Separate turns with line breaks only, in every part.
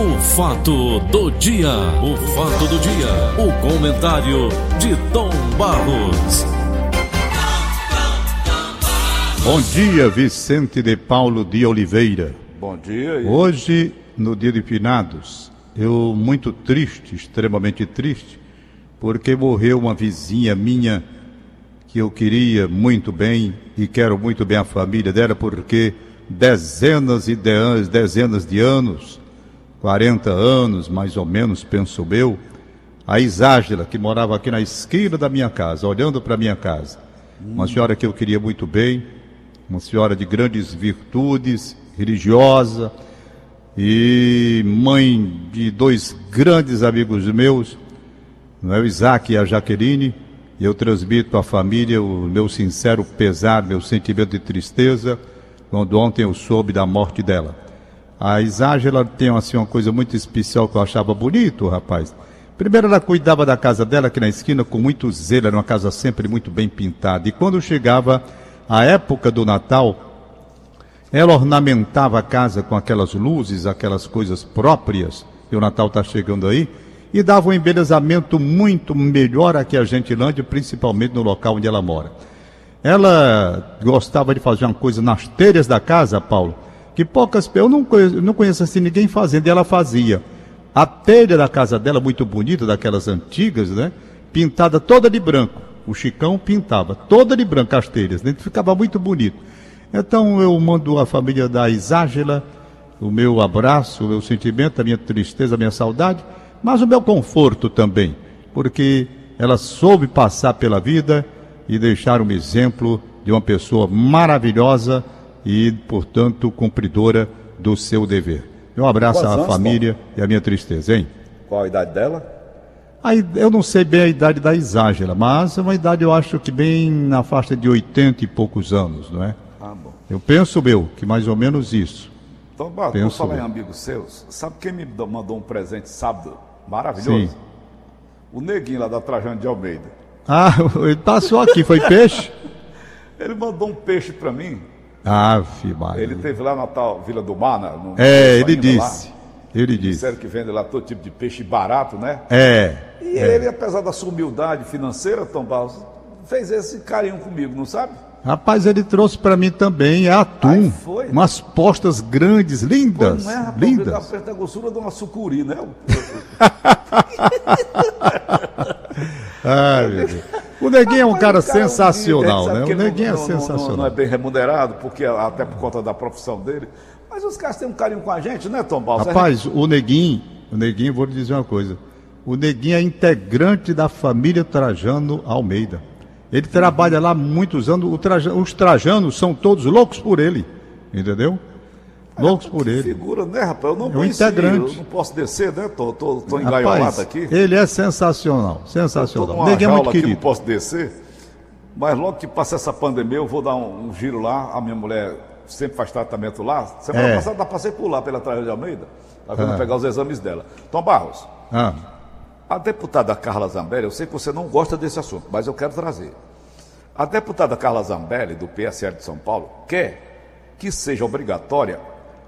O fato do dia, o fato do dia, o comentário de Tom Barros.
Bom dia, Vicente de Paulo de Oliveira.
Bom dia.
Hoje, no dia de finados, eu muito triste, extremamente triste, porque morreu uma vizinha minha que eu queria muito bem e quero muito bem a família dela, porque dezenas e de, dezenas de anos, 40 anos mais ou menos, penso eu, a Iságela, que morava aqui na esquina da minha casa, olhando para a minha casa. Uma senhora que eu queria muito bem, uma senhora de grandes virtudes, religiosa e mãe de dois grandes amigos meus, não é o Isaac e a Jaqueline. Eu transmito à família o meu sincero pesar, meu sentimento de tristeza, quando ontem eu soube da morte dela. A Iságela tem assim, uma coisa muito especial que eu achava bonito, rapaz. Primeiro ela cuidava da casa dela aqui na esquina com muito zelo, era uma casa sempre muito bem pintada. E quando chegava a época do Natal, ela ornamentava a casa com aquelas luzes, aquelas coisas próprias, e o Natal está chegando aí, e dava um embelezamento muito melhor aqui a Gentilândia, principalmente no local onde ela mora. Ela gostava de fazer uma coisa nas telhas da casa, Paulo, que poucas eu não conheço, não conheço assim ninguém fazendo, e ela fazia. A telha da casa dela, muito bonita, daquelas antigas, né? Pintada toda de branco. O Chicão pintava toda de branco as telhas, né? ficava muito bonito. Então eu mando à família da Iságela o meu abraço, o meu sentimento, a minha tristeza, a minha saudade, mas o meu conforto também, porque ela soube passar pela vida e deixar um exemplo de uma pessoa maravilhosa e, portanto, cumpridora do seu dever. Meu abraço à família e a minha tristeza, hein?
Qual a idade dela?
Aí, eu não sei bem a idade da Iságela, mas é uma idade, eu acho que bem na faixa de 80 e poucos anos, não é?
Ah, bom.
Eu penso, meu, que mais ou menos isso.
Então, Barro,
Penso
vou falar em amigos seus. Sabe quem me mandou um presente sábado? Maravilhoso.
Sim.
O neguinho lá da Trajano de Almeida.
Ah, ele passou aqui, foi peixe?
Ele mandou um peixe para mim.
Ave Maria.
Ele teve lá na tal Vila do Mar, na- no
É, ele
lá.
disse. Ele disse.
Disseram que vende lá todo tipo de peixe barato, né?
É.
E ele, apesar da sua humildade financeira, Tom Barros, fez esse carinho comigo, não sabe?
Rapaz, ele trouxe para mim também é atum.
Foi?
Umas postas grandes, lindas.
Não é, rapaz?
lindas.
A grossura de uma sucuri, né?
Ai, meu Deus. O Neguinho é um cara
é um
sensacional, né? O Neguinho é
não- não- não-
sensacional.
Não é bem remunerado, porque até por conta da profissão dele. Mas os caras têm um carinho com a gente, né, Tom Barros?
Rapaz, o Neguinho, o Neguinho, vou lhe dizer uma coisa. O Neguinho é integrante da família Trajano Almeida. Ele trabalha lá muitos anos. O Traja- os Trajanos são todos loucos por ele. Entendeu? Loucos por ele.
figura, né, rapaz? Eu não
É um integrante.
Eu não posso descer, né? Tô, tô, tô engaiolado
Rapaz,
aqui.
ele é sensacional. Sensacional. Neguinho é muito
jaula aqui, não
querido.
posso descer. Mas logo que passa essa pandemia, eu vou dar um, um giro lá. A minha mulher sempre faz tratamento lá. Semana
É.
passada, passei por lá pela Trajano de Almeida. Tá vendo pegar os exames dela. Tom Barros,
Ah,
A deputada Carla Zambelli, eu sei que você não gosta desse assunto, mas eu quero trazer. A deputada Carla Zambelli, do PSL de São Paulo, quer que seja obrigatória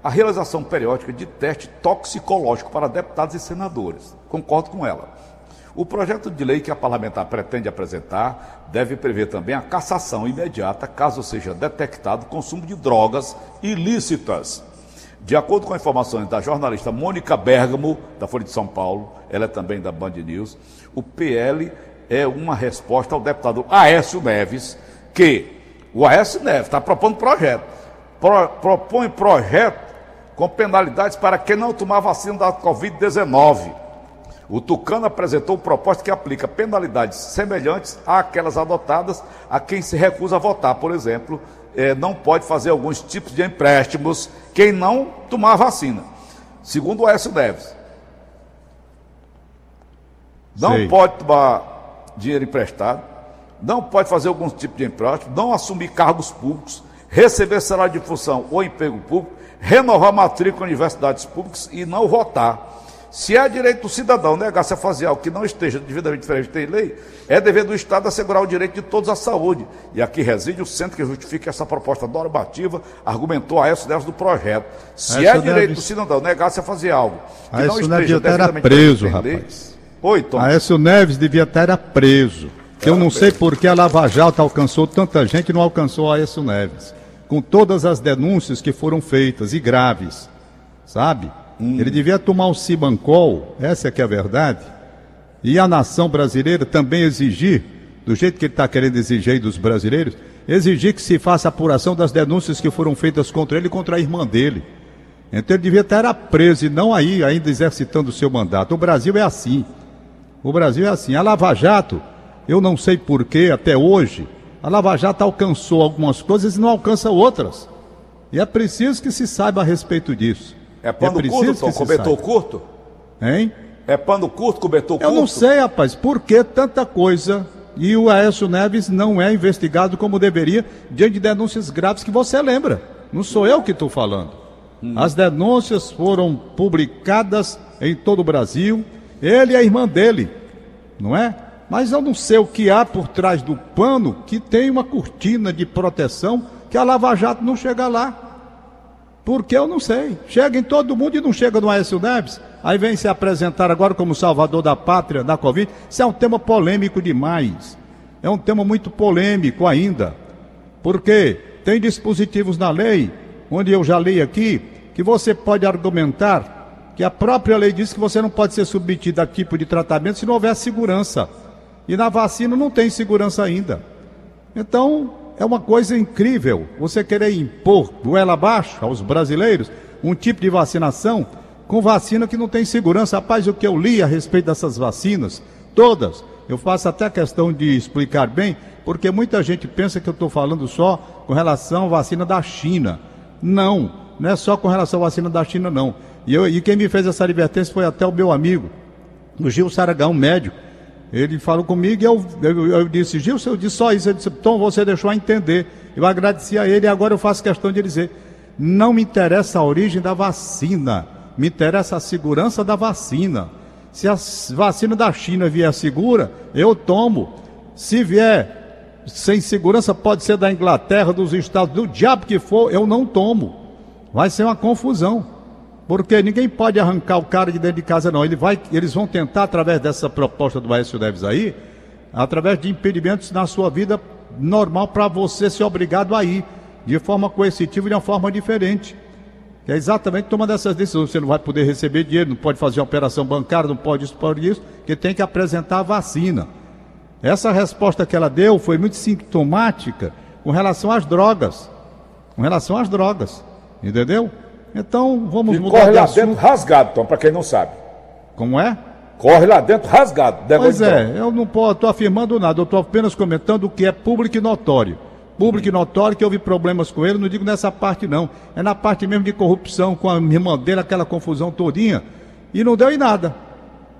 a realização periódica de teste toxicológico para deputados e senadores. Concordo com ela. O projeto de lei que a parlamentar pretende apresentar deve prever também a cassação imediata caso seja detectado consumo de drogas ilícitas. De acordo com informações da jornalista Mônica Bergamo, da Folha de São Paulo, ela é também da Band News, o PL é uma resposta ao deputado Aécio Neves, que o Aécio Neves está propondo projeto. Pro- propõe projeto com penalidades para quem não tomar vacina da Covid-19. O Tucano apresentou proposta que aplica penalidades semelhantes àquelas adotadas a quem se recusa a votar. Por exemplo, eh, não pode fazer alguns tipos de empréstimos quem não tomar vacina. Segundo o Aécio Neves. Não
Sei.
pode tomar dinheiro emprestado, não pode fazer algum tipo de empréstimo, não assumir cargos públicos, receber salário de função ou emprego público, renovar matrícula em universidades públicas e não votar. Se é direito do cidadão negar-se a fazer algo que não esteja devidamente diferente da lei, é dever do Estado assegurar o direito de todos à saúde. E aqui reside o centro que justifica essa proposta normativa, argumentou a Aécio Neves do projeto. Se é direito Neves... do cidadão negar-se a fazer algo
que Aécio não esteja devidamente preso, rapaz. Lei, Oi, Tom. Aécio Neves devia estar preso. Eu não sei por que a Lava Jato alcançou tanta gente e não alcançou a Aécio Neves. Com todas as denúncias que foram feitas e graves, sabe? Hum. Ele devia tomar um Cibancol, essa é que é a verdade. E a nação brasileira também exigir, do jeito que ele está querendo exigir dos brasileiros, exigir que se faça apuração das denúncias que foram feitas contra ele e contra a irmã dele. Então ele devia estar preso e não aí ainda exercitando o seu mandato. O Brasil é assim. O Brasil é assim. A Lava Jato, eu não sei porquê até hoje, a Lava Jato alcançou algumas coisas e não alcança outras. E é preciso que se saiba a respeito disso.
É pano é curto, Tom? Cobertor curto?
Hein?
É pano curto, cobertor curto?
Eu não sei, rapaz, por que tanta coisa e o Aécio Neves não é investigado como deveria diante de denúncias graves que você lembra. Não sou eu que estou falando. Hum. As denúncias foram publicadas em todo o Brasil, ele e a irmã dele, não é? Mas eu não sei o que há por trás do pano que tem uma cortina de proteção que a Lava Jato não chega lá. Porque eu não sei. Chega em todo mundo e não chega no Aécio Neves. Aí vem se apresentar agora como salvador da pátria da Covid. Isso é um tema polêmico demais. É um tema muito polêmico ainda. Porque tem dispositivos na lei, onde eu já li aqui, que você pode argumentar que a própria lei diz que você não pode ser submetido a tipo de tratamento se não houver segurança. E na vacina não tem segurança ainda. Então, é uma coisa incrível você querer impor goela abaixo aos brasileiros um tipo de vacinação com vacina que não tem segurança. Rapaz, o que eu li a respeito dessas vacinas, todas, eu faço até questão de explicar bem, porque muita gente pensa que eu estou falando só com relação à vacina da China. Não, não é só com relação à vacina da China, não. E, eu, e quem me fez essa advertência foi até o meu amigo, o Gil Saragão, médico ele falou comigo e eu, eu, eu disse, Gilson, eu disse só isso. Ele disse, Tom, você deixou a entender. Eu agradeci a ele e agora eu faço questão de dizer, não me interessa a origem da vacina, me interessa a segurança da vacina. Se a vacina da China vier segura, eu tomo. Se vier sem segurança, pode ser da Inglaterra, dos Estados, do diabo que for, eu não tomo. Vai ser uma confusão. Porque ninguém pode arrancar o cara de dentro de casa, não. Ele vai, eles vão tentar, através dessa proposta do Aécio Neves aí, através de impedimentos na sua vida normal, para você ser obrigado a ir, de forma coercitiva e de uma forma diferente. É exatamente tomando essas decisões. Você não vai poder receber dinheiro, não pode fazer operação bancária, não pode isso, pode isso, que tem que apresentar a vacina. Essa resposta que ela deu foi muito sintomática com relação às drogas. Com relação às drogas. Entendeu? Então, vamos
e mudar corre de lá assunto. dentro rasgado, Tom, para quem não sabe.
Como é?
Corre lá dentro rasgado.
Pois é, eu não estou afirmando nada, eu estou apenas comentando o que é público e notório. Público hum. e notório que houve problemas com ele, não digo nessa parte não. É na parte mesmo de corrupção com a irmã dele, aquela confusão todinha. E não deu em nada.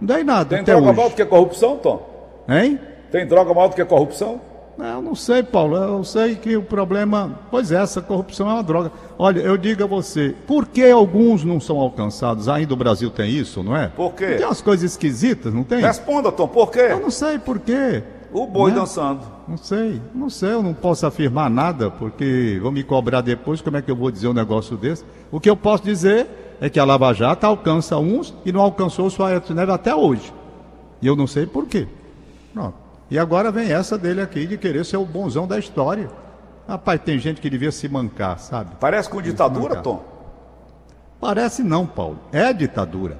Não deu em nada.
Tem droga hoje. maior do que corrupção, Tom?
Hein?
Tem droga maior do que corrupção?
Eu não sei, Paulo. Eu sei que o problema. Pois é, essa corrupção é uma droga. Olha, eu digo a você, por que alguns não são alcançados? Ainda o Brasil tem isso, não é?
Por quê?
Tem umas coisas esquisitas, não tem?
Responda, Tom, por quê?
Eu não sei por quê.
O boi né? dançando.
Não sei, não sei, eu não posso afirmar nada, porque vão me cobrar depois como é que eu vou dizer um negócio desse. O que eu posso dizer é que a Lava Jato alcança uns e não alcançou o Suárez Neves até hoje. E eu não sei por quê. Pronto. E agora vem essa dele aqui de querer ser o bonzão da história. Rapaz, tem gente que devia se mancar, sabe?
Parece com ditadura, Tom?
Parece não, Paulo. É ditadura.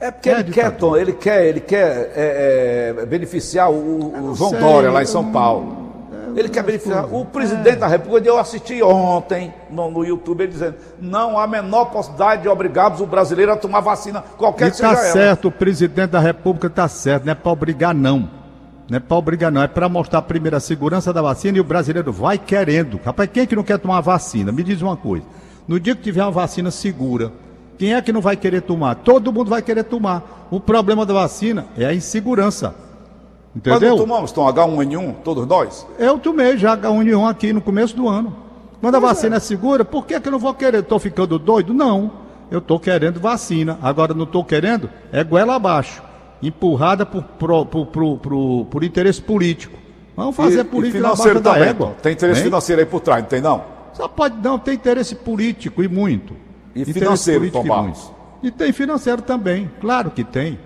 É porque é ele ditadura. quer, Tom, ele quer, ele quer é, é, beneficiar o, o João sei, Dória lá em São Paulo. Ele quer beneficiar. O presidente é. da República, eu assisti ontem no, no, YouTube, ele dizendo: não há a menor possibilidade de obrigarmos o brasileiro a tomar vacina, qualquer e que
tá seja certo, ela. o presidente da República está certo, não é para obrigar, não. Não é para obrigar, não. É para mostrar primeiro a segurança da vacina e o brasileiro vai querendo. Rapaz, quem é que não quer tomar a vacina? Me diz uma coisa. No dia que tiver uma vacina segura, quem é que não vai querer tomar? Todo mundo vai querer tomar. O problema da vacina é a insegurança. Entendeu?
Quando tomamos, Tom, H1N1, todos nós?
Eu tomei já H1N1 aqui no comeso do ano. Quando a vacina é. é segura, por que, que eu não vou querer? Estou ficando doido? Não. eu estou querendo vacina. Agora não estou querendo, é goela abaixo. Empurrada por, por, por, por, por interesse político. Vamos fazer
E-
política
e financeiro
da
também.
égua.
Tem interesse
Hein?
financeiro aí por trás, não tem não?
Só pode não, tem interesse político e muito.
E
Interesse
financeiro, Tom
e
Barros?
muito. E tem financeiro também, claro que tem.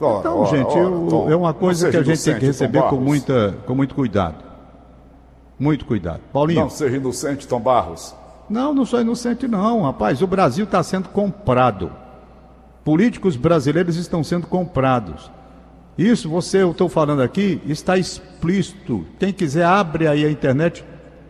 Ora,
Então,
ora,
gente,
ora,
eu-
Tom,
é uma coisa que a gente tem que receber com, muita, com muito cuidado. Muito cuidado. Paulinho?
Não seja inocente, Tom Barros.
Não, não sou inocente, não, rapaz. O Brasil está sendo comprado. Políticos brasileiros estão sendo comprados. Isso, você, eu estou falando aqui, está explícito. Quem quiser, abre aí a internet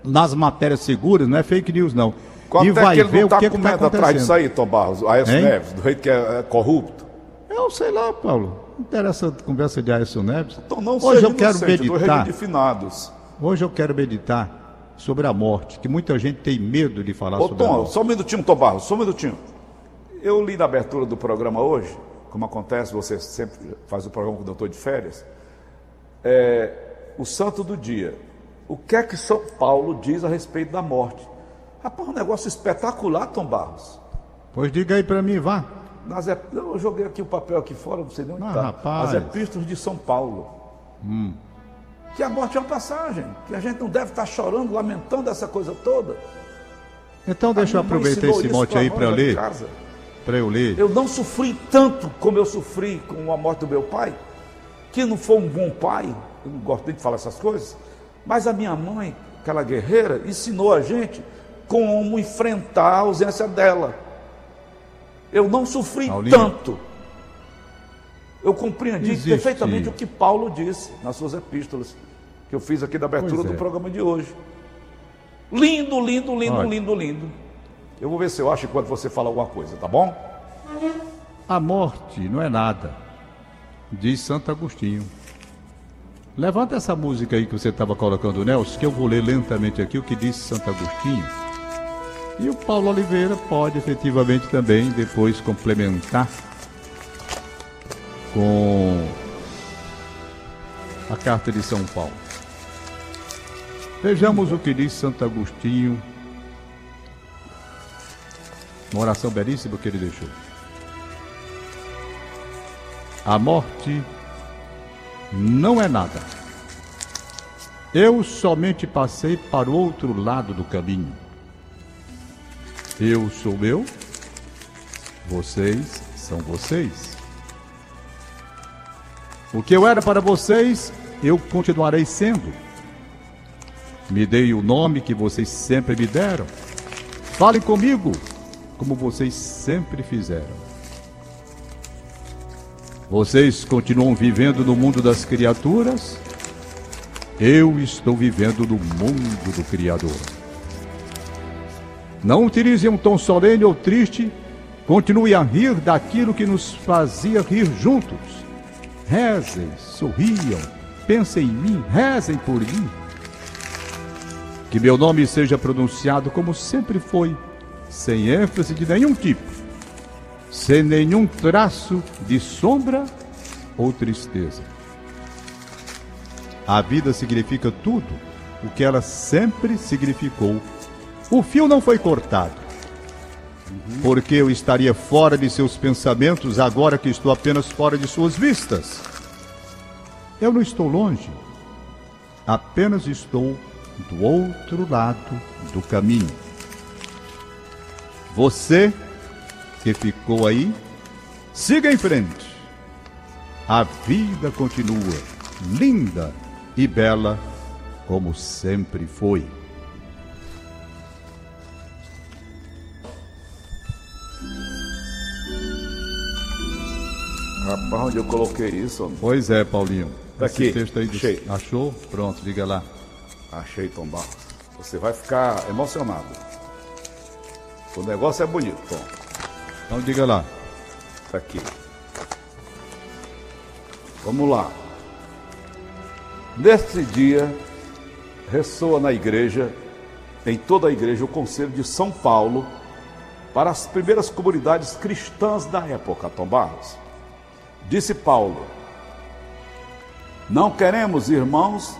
nas matérias seguras, não é fake news, não.
Quanto
e
é
vai
que ele
ver
não
o que
está
está
comendo atrás disso aí, Tom Barros? Aécio
Hein?
Neves, do jeito que é, é corrupto.
Eu sei lá, Paulo. Não interessa a conversa de Aécio Neves.
Então não
Hoje eu quero
do
meditar.
de finados.
Hoje eu quero meditar sobre a morte, que muita gente tem medo de falar
Ô
sobre a
Tom,
morte.
só um minutinho, Tom Barros, só um minutinho. Eu li na abertura do programa hoje, como acontece, você sempre faz o programa com o doutor de férias, é, o santo do dia. O que é que São Paulo diz a respeito da morte? Rapaz, um negócio espetacular, Tom Barros.
Pois diga aí para mim, vá.
Nas Eu joguei aqui o papel aqui fora, não sei nem onde
Ah,
está.
rapaz.
As epístolas de São Paulo. Que a morte é uma passagem, que a gente não deve estar chorando, lamentando essa coisa toda.
Então deixa eu aproveitar esse mote aí para ler.
casa.
Para eu ler.
Eu não sofri tanto como eu sofri com a morte do meu pai, que não foi um bom pai, eu não gosto nem de falar essas coisas, mas a minha mãe, aquela guerreira, ensinou a gente como enfrentar a ausência dela. Eu não sofri
Paulinho.
tanto. Eu compreendi
Existe.
perfeitamente o que Paulo disse nas suas epístolas, que eu fiz aqui da abertura
Pois
do
é.
programa de hoje. Lindo, lindo, lindo,
Olha.
lindo, lindo. Eu vou ver se eu acho enquanto você fala alguma coisa, tá bom?
A morte não é nada, diz Santo Agostinho. Levanta essa música aí que você estava colocando, Nelson, que eu vou ler lentamente aqui o que diz Santo Agostinho. E o Paulo Oliveira pode efetivamente também depois complementar com a carta de São Paulo. Vejamos o que diz Santo Agostinho, uma oração belíssima que ele deixou. A morte não é nada. Eu somente passei para o outro lado do caminho. Eu sou eu, vocês são vocês. O que eu era para vocês, eu continuarei sendo. Me dei o nome que vocês sempre me deram. Falem comigo, como vocês sempre fizeram. Vocês continuam vivendo no mundo das criaturas? Eu estou vivendo no mundo do Criador. Não utilize um tom solene ou triste. Continue a rir daquilo que nos fazia rir juntos. Rezem, sorriam, pensem em mim, rezem por mim. Que meu nome seja pronunciado como sempre foi, sem ênfase de nenhum tipo, sem nenhum traço de sombra ou tristeza. A vida significa tudo o que ela sempre significou. O fio não foi cortado. Porque eu estaria fora de seus pensamentos agora que estou apenas fora de suas vistas. Eu não estou longe, apenas estou do outro lado do caminho. Você que ficou aí, siga em frente. A vida continua linda e bela como sempre foi.
Rapaz, onde eu coloquei isso? homem?
Pois é, Paulinho.
Tá
Esse
aqui,
texto aí do-
achei.
achou? Pronto, diga lá.
Achei, Tom Barros. Você vai ficar emocionado. O negócio é bonito.
Então diga lá.
Tá aqui. Vamos lá. Neste dia, ressoa na igreja, em toda a igreja, o conselho de São Paulo para as primeiras comunidades cristãs da época, Tom Barros. Disse Paulo: Não queremos, irmãos,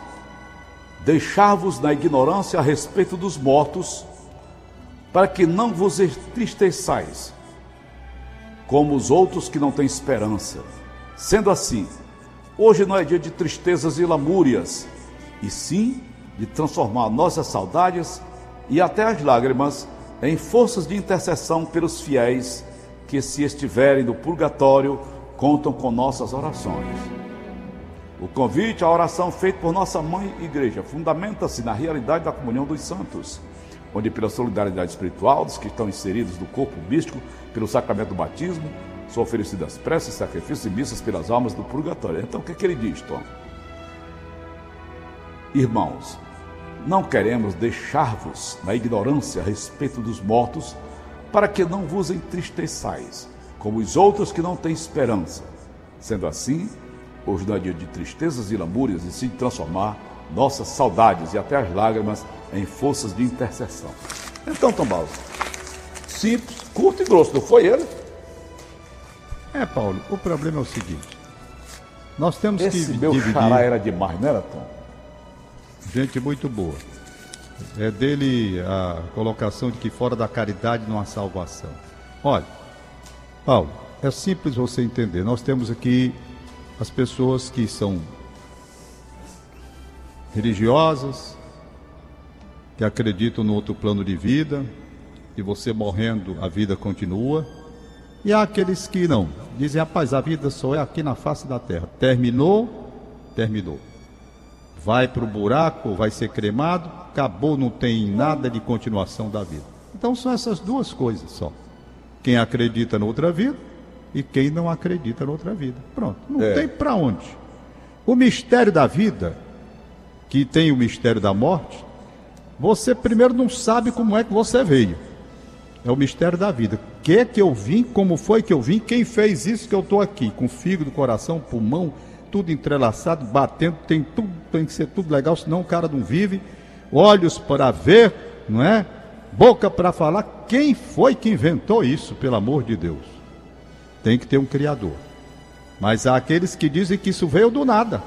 deixar-vos na ignorância a respeito dos mortos, para que não vos entristeçais como os outros que não têm esperança. Sendo assim, hoje não é dia de tristezas e lamúrias, e sim de transformar nossas saudades e até as lágrimas em forças de intercessão pelos fiéis que, se estiverem no purgatório, contam com nossas orações. O convite à oração feito por nossa mãe igreja fundamenta-se na realidade da comunhão dos santos, onde, pela solidariedade espiritual dos que estão inseridos no corpo místico, pelo sacramento do batismo, são oferecidas preces, sacrifícios e missas pelas almas do purgatório. Então, o que, é que ele diz, Tom? Irmãos, não queremos deixar-vos na ignorância a respeito dos mortos, para que não vos entristeçais, como os outros que não têm esperança. Sendo assim, hoje não é dia de tristezas e lamúrias, e sim transformar nossas saudades e até as lágrimas em forças de intercessão. Então, Tom Balso, simples, curto e grosso, não foi ele?
É, Paulo, o problema é o seguinte. Nós temos
Esse
que
meu
dividir...
xará era demais, não era, Tom?
Gente muito boa. É dele a colocação de que fora da caridade não há salvação. Olha, Paulo, é simples você entender. Nós temos aqui as pessoas que são religiosas, que acreditam no outro plano de vida, e você morrendo, a vida continua. E há aqueles que não, dizem, rapaz, a vida só é aqui na face da terra. Terminou, terminou. Vai para o buraco, vai ser cremado, acabou, não tem nada de continuação da vida. Então são essas duas coisas só. Quem acredita noutra vida e quem não acredita noutra vida. Pronto, não
É.
tem para onde. O mistério da vida, que tem o mistério da morte, você primeiro não sabe como é que você veio. É o mistério da vida. O que é que eu vim, como foi que eu vim, quem fez isso que eu estou aqui, com fígado, coração, pulmão, tudo entrelaçado, batendo, tem tudo, tem que ser tudo legal, senão o cara não vive. Olhos para ver, não é? Boca para falar. Quem foi que inventou isso, pelo amor de Deus? Tem que ter um criador. Mas há aqueles que dizem que isso veio do nada.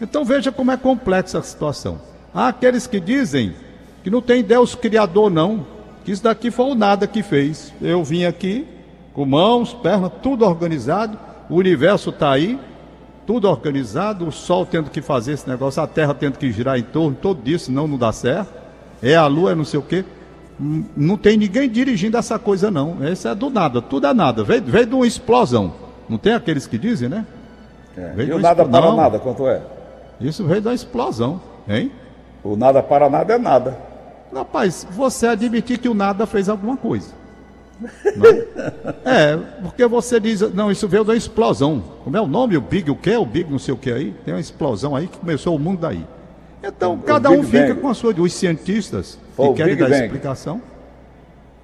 Então veja como é complexa a situação. Há aqueles que dizem que não tem Deus criador, não. Que isso daqui foi o nada que fez. Eu vim aqui com mãos, pernas, tudo organizado. O universo está aí, tudo organizado. O Sol tendo que fazer esse negócio, a Terra tendo que girar em torno, todo isso, senão não dá certo. É a Lua, é não sei o quê. Hum, Não tem ninguém dirigindo essa coisa, não. Isso é do nada, tudo é nada. Veio, veio de uma explosão. Não tem aqueles que dizem, né?
É.
Veio
E o nada para nada, quanto é?
Isso veio da explosão, hein?
O nada para nada é nada.
Rapaz, você admitir que o nada fez alguma coisa. Não? É, porque você diz, não, isso veio da explosão. Como é o nome? O Big, o que? O Big, não sei o que aí. Tem uma explosão aí que começou o mundo daí. Então,
O-
cada
o
um fica
Bang.
com a sua. Os cientistas
Foi
que querem
Big
dar
Bang.
explicação.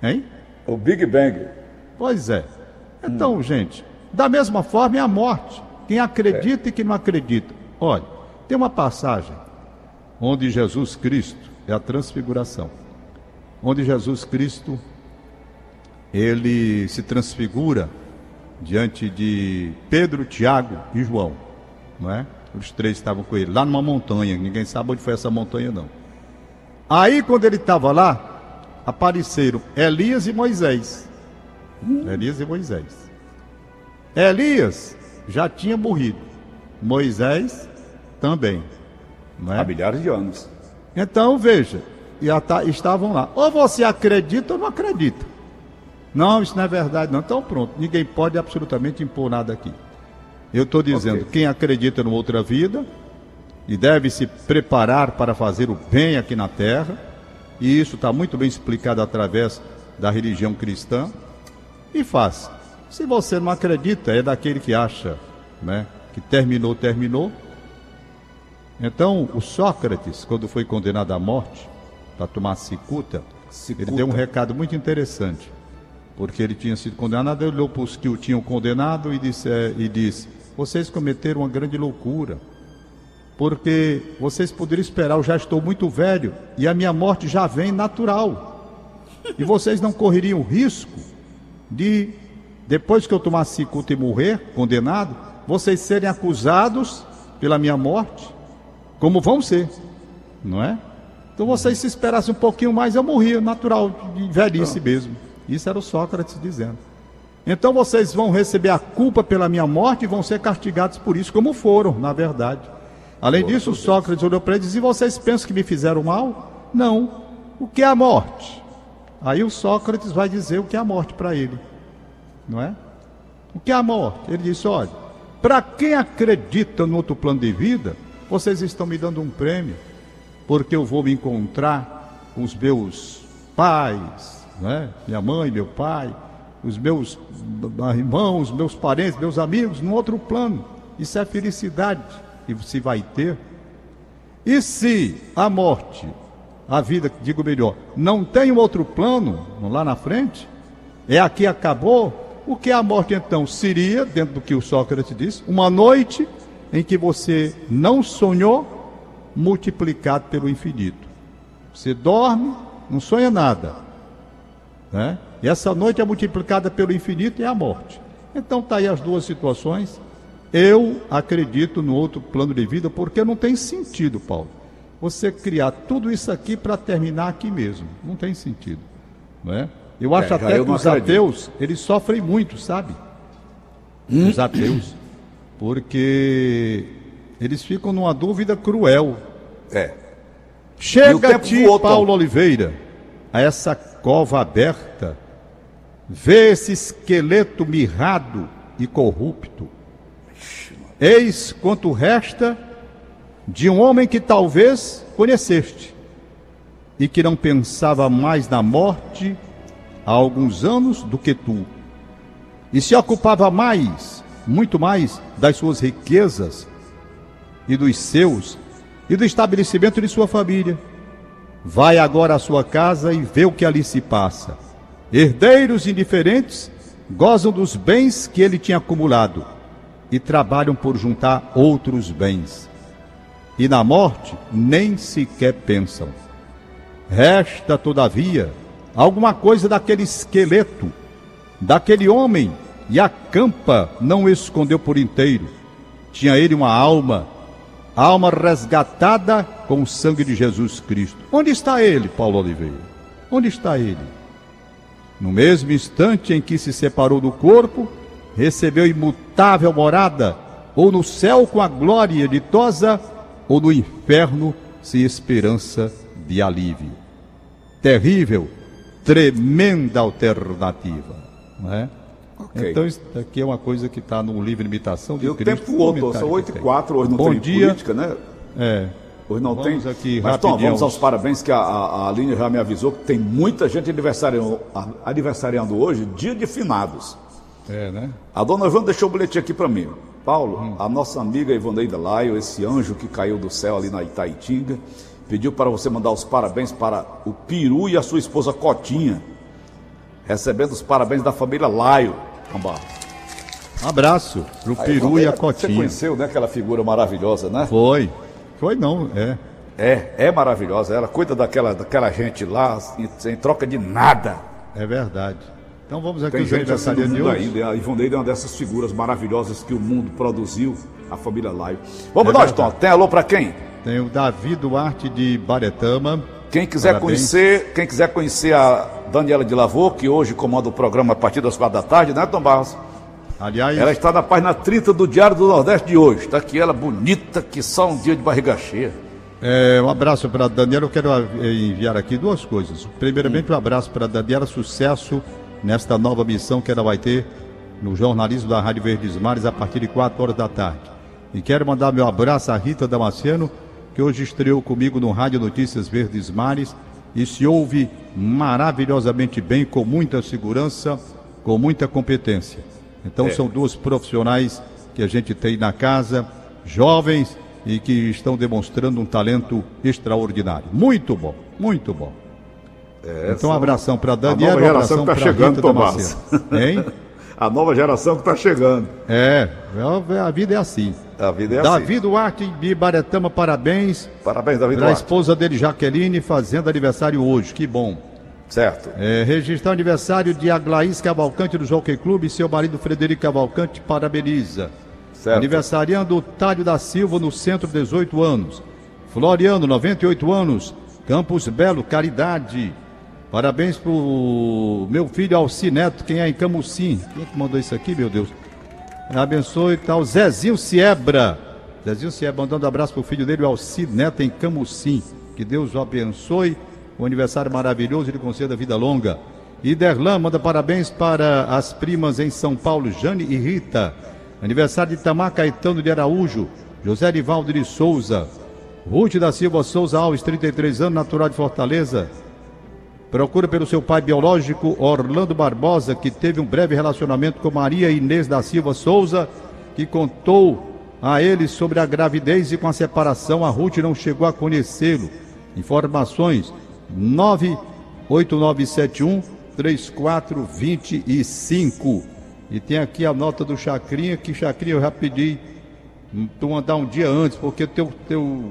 Hein?
O Big Bang.
Pois é. Então, gente, da mesma forma é a morte. Quem acredita e quem não acredita. Olha, tem uma passagem onde Jesus Cristo é a transfiguração. Onde Jesus Cristo ele se transfigura diante de Pedro, Tiago e João, não é? Os três estavam com ele lá numa montanha, ninguém sabe onde foi essa montanha não. Aí quando ele estava lá, apareceram Elias e Moisés. Elias e Moisés. Elias já tinha morrido. Moisés também. Não é?
Há milhares de anos.
Então veja, tá- estavam lá. Ou você acredita ou não acredita. Não, isso não é verdade, não. Então pronto, ninguém pode absolutamente impor nada aqui. Eu estou dizendo,
Ok.
quem acredita numa outra vida e deve se preparar para fazer o bem aqui na terra, e isso está muito bem explicado através da religião cristã, e faça. Se você não acredita, é daquele que acha né, que terminou, terminou. Então, o Sócrates, quando foi condenado à morte, para tomar cicuta,
Cicuta.
ele deu um recado muito interessante. Porque ele tinha sido condenado, ele olhou para os que o tinham condenado e disse, é, e disse: Vocês cometeram uma grande loucura. Porque vocês poderiam esperar, eu já estou muito velho e a minha morte já vem natural. E vocês não correriam risco de, depois que eu tomasse cicuta e morrer, condenado, vocês serem acusados pela minha morte, como vão ser, não é? Então vocês se esperassem um pouquinho mais, eu morria, natural, de velhice mesmo. Isso era o Sócrates dizendo. Então vocês vão receber a culpa pela minha morte e vão ser castigados por isso, como foram, na verdade. Além disso, Sócrates olhou para ele e disse: E vocês pensam que me fizeram mal? Não. O que é a morte? Aí o Sócrates vai dizer o que é a morte para ele. Não é? O que é a morte? Ele disse: Olha, para quem acredita no outro plano de vida, vocês estão me dando um prêmio, porque eu vou me encontrar com os meus pais, né? minha mãe, meu pai, os meus irmãos, meus parentes, meus amigos, no outro plano. Isso é felicidade que se vai ter. E se a morte, a vida, digo melhor, não tem um outro plano lá na frente, é aqui acabou, o que é a morte então? Seria, dentro do que o Sócrates disse, uma noite em que você não sonhou, multiplicado pelo infinito. Você dorme, não sonha nada. Né? E essa noite é multiplicada pelo infinito e é a morte. Então tá aí as duas situações. Eu acredito no outro plano de vida porque não tem sentido, Paulo. Você criar tudo isso aqui para terminar aqui mesmo. Não tem sentido. Não é? Eu acho é, até que os acredito. ateus, eles sofrem muito, sabe? Hum? Os ateus. Porque eles ficam numa dúvida cruel.
É.
Chega a ti, Paulo Oliveira, a essa cova aberta, vê esse esqueleto mirrado e corrupto. Eis quanto resta de um homem que talvez conheceste e que não pensava mais na morte há alguns anos do que tu, e se ocupava mais, muito mais, das suas riquezas e dos seus e do estabelecimento de sua família. Vai agora à sua casa e vê o que ali se passa. Herdeiros indiferentes gozam dos bens que ele tinha acumulado e trabalham por juntar outros bens. E na morte nem sequer pensam. Resta, todavia, alguma coisa daquele esqueleto, daquele homem, e a campa não escondeu por inteiro. Tinha ele uma alma, alma resgatada com o sangue de Jesus Cristo. Onde está ele, Paulo Oliveira? Onde está ele? No mesmo instante em que se separou do corpo, recebeu imutável morada, ou no céu com a glória ditosa, ou no inferno sem esperança de alívio. Terrível tremenda alternativa. Não é? Okay. Então, isso aqui é uma coisa que está no livro de imitação de
e Cristo. o tempo voou, são 8 e 4, hoje não
Bom
tem
dia.
política, né?
É.
Hoje não
vamos
tem.
Aqui,
Mas, Tom, vamos aos parabéns, que a, a, a Aline já me avisou que tem muita gente aniversariando, aniversariando hoje, dia de finados.
É, né?
A dona Joana deixou o bilhete aqui para mim. Paulo, hum. a nossa amiga Ivoneida Laio, esse anjo que caiu do céu ali na Itaitinga, pediu para você mandar os parabéns para o Peru e a sua esposa Cotinha, recebendo os parabéns da família Laio.
Um abraço pro Peru e a Cotinha. Você
conheceu, né, aquela figura maravilhosa, né?
Foi. Foi não, é.
É, é maravilhosa. Ela cuida daquela, daquela gente lá sem, sem troca de nada.
É verdade. Então vamos aqui
Tem aniversariantes assim de hoje. Ainda. A Ivonneida é uma dessas figuras maravilhosas que o mundo produziu, a família Laio. Vamos é nós, Tom. Tem alô para quem?
Tem o Davi Duarte de Baretama.
Quem quiser Parabéns. conhecer, quem quiser conhecer a Daniela de Lavô, que hoje comanda o programa a partir das quatro da tarde, né, Tom Barros?
Aliás,
ela está na página 30 do Diário do Nordeste de hoje. Está aqui ela bonita, que só um dia de barriga cheia.
É, um abraço para a Daniela. Eu quero eh, enviar aqui duas coisas. Primeiramente, um abraço para a Daniela, sucesso nesta nova missão que ela vai ter no jornalismo da Rádio Verdes Mares a partir de 4 horas da tarde. E quero mandar meu abraço à Rita Damasceno, que hoje estreou comigo no Rádio Notícias Verdes Mares e se ouve maravilhosamente bem, com muita segurança, com muita competência. Então é. são duas profissionais que a gente tem na casa, jovens e que estão demonstrando um talento extraordinário. Muito bom, muito bom. É, então um abração para a Daniela, um abração
para
tá
a Rita Tomás. Hein? a nova geração que está chegando.
É, é, a vida é assim.
A vida é
Davi
assim.
Duarte de Baretama, parabéns.
Parabéns, Davi
Duarte. A esposa dele, Jaqueline, fazendo aniversário hoje. Que bom.
Certo.
É, registrar o aniversário de Aglaís Cavalcante do Jockey Clube e seu marido Frederico Cavalcante parabeniza. Certo. Aniversariando Tálio da Silva no centro, 18 anos. Floriano, 98 anos. Campos Belo, Caridade. Parabéns pro meu filho Alcineto, quem é em Camucim. Quem é que mandou isso aqui, meu Deus? Abençoe tal. Zezinho Siebra. Zezinho Siebra mandando um abraço pro filho dele, o Alcineto, em Camucim. Que Deus o abençoe. O aniversário maravilhoso e lhe conceda vida longa. E Derlan manda parabéns para as primas em São Paulo, Jane e Rita. Aniversário de Tamar Caetano de Araújo, José Rivaldo de Souza, Ruth da Silva Souza Alves, 33 anos, natural de Fortaleza. Procura pelo seu pai biológico, Orlando Barbosa, que teve um breve relacionamento com Maria Inês da Silva Souza, que contou a ele sobre a gravidez e com a separação a Ruth não chegou a conhecê-lo. Informações 98971 3425. E tem aqui a nota do Chacrinha, que Chacrinha eu já pedi tu mandar um dia antes, porque teu, teu,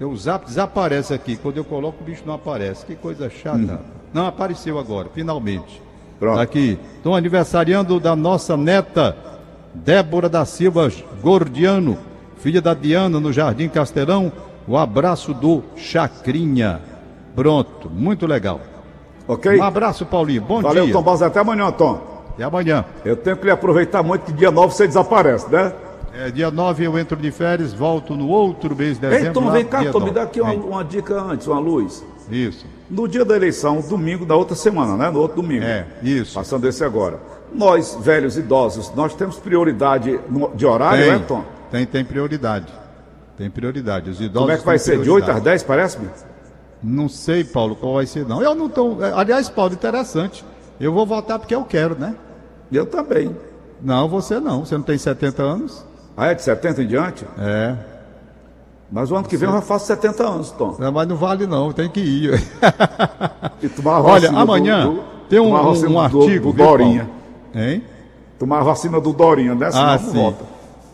teu zap desaparece aqui. Quando eu coloco, o bicho não aparece. Que coisa chata. Hum. Não apareceu agora, finalmente. Pronto. Aqui. Estão aniversariando da nossa neta, Débora da Silva Gordiano, filha da Diana, no Jardim Castelão. O abraço do Chacrinha. Pronto, muito legal.
Ok?
Um abraço, Paulinho. Bom
Valeu,
dia.
Valeu, Tom Barros. Até amanhã, Tom.
Até amanhã.
Eu tenho que lhe aproveitar muito que dia 9 você desaparece, né?
É, dia 9 eu entro de férias, volto no outro mês de dezembro.
Então vem cá, Tom, me dá aqui uma, uma, dica antes, uma luz.
Isso.
No dia da eleição, domingo da outra semana, né? No outro domingo.
É, isso.
Passando esse agora. Nós, velhos idosos, nós temos prioridade no, de horário,
tem,
né, Tom?
Tem, tem prioridade. Tem prioridade. Os
idosos Como é que vai ser? De 8 às 10, parece-me?
Não sei, Paulo, qual vai ser, não. Eu não tô. Aliás, Paulo, interessante. Eu vou votar porque eu quero, né?
Eu também.
Não, você não. Você não tem 70 anos?
Ah, é de 70 em diante?
É.
Mas o ano que vem eu já faço 70 anos, Tom.
Mas não vale não, tem que ir.
e tomar
Olha, amanhã do, do, tem um, um, um artigo.
Do, do Dorinha.
Hein?
Tomar a vacina do Dorinha, né? Senão
ah, sim. volta.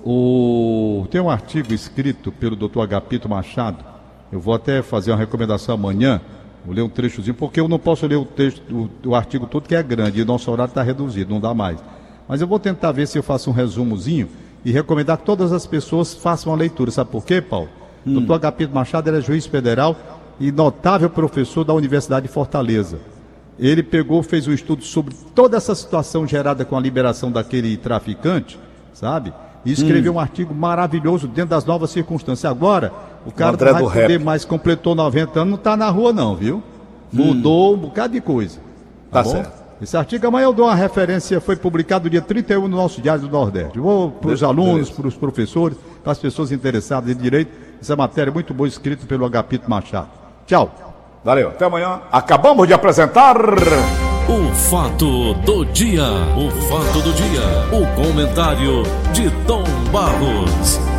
O... Tem um artigo escrito pelo Dr. Agapito Machado. Eu vou até fazer uma recomendação amanhã. Vou ler um trechozinho, porque eu não posso ler o texto, o, o artigo todo, que é grande, e o nosso horário está reduzido, não dá mais. Mas eu vou tentar ver se eu faço um resumozinho e recomendar que todas as pessoas façam a leitura. Sabe por quê, Paulo? Hum. Doutor Agapito Machado era juiz federal e notável professor da Universidade de Fortaleza. Ele pegou, fez um estudo sobre toda essa situação gerada com a liberação daquele traficante, sabe? E escreveu hum. um artigo maravilhoso dentro das novas circunstâncias. Agora, o cara não vai poder rap. mais, completou 90 anos, não está na rua não, viu? Hum. Mudou um bocado de coisa.
Tá, tá certo.
Esse artigo amanhã eu dou uma referência, foi publicado dia 31 no nosso Diário do Nordeste. Vou para os alunos, para os professores, para as pessoas interessadas em direito. Essa matéria é muito boa, escrita pelo Agapito Machado. Tchau.
Valeu, até amanhã. Acabamos de apresentar.
O fato do dia. O fato do dia. O comentário de Tom Barros.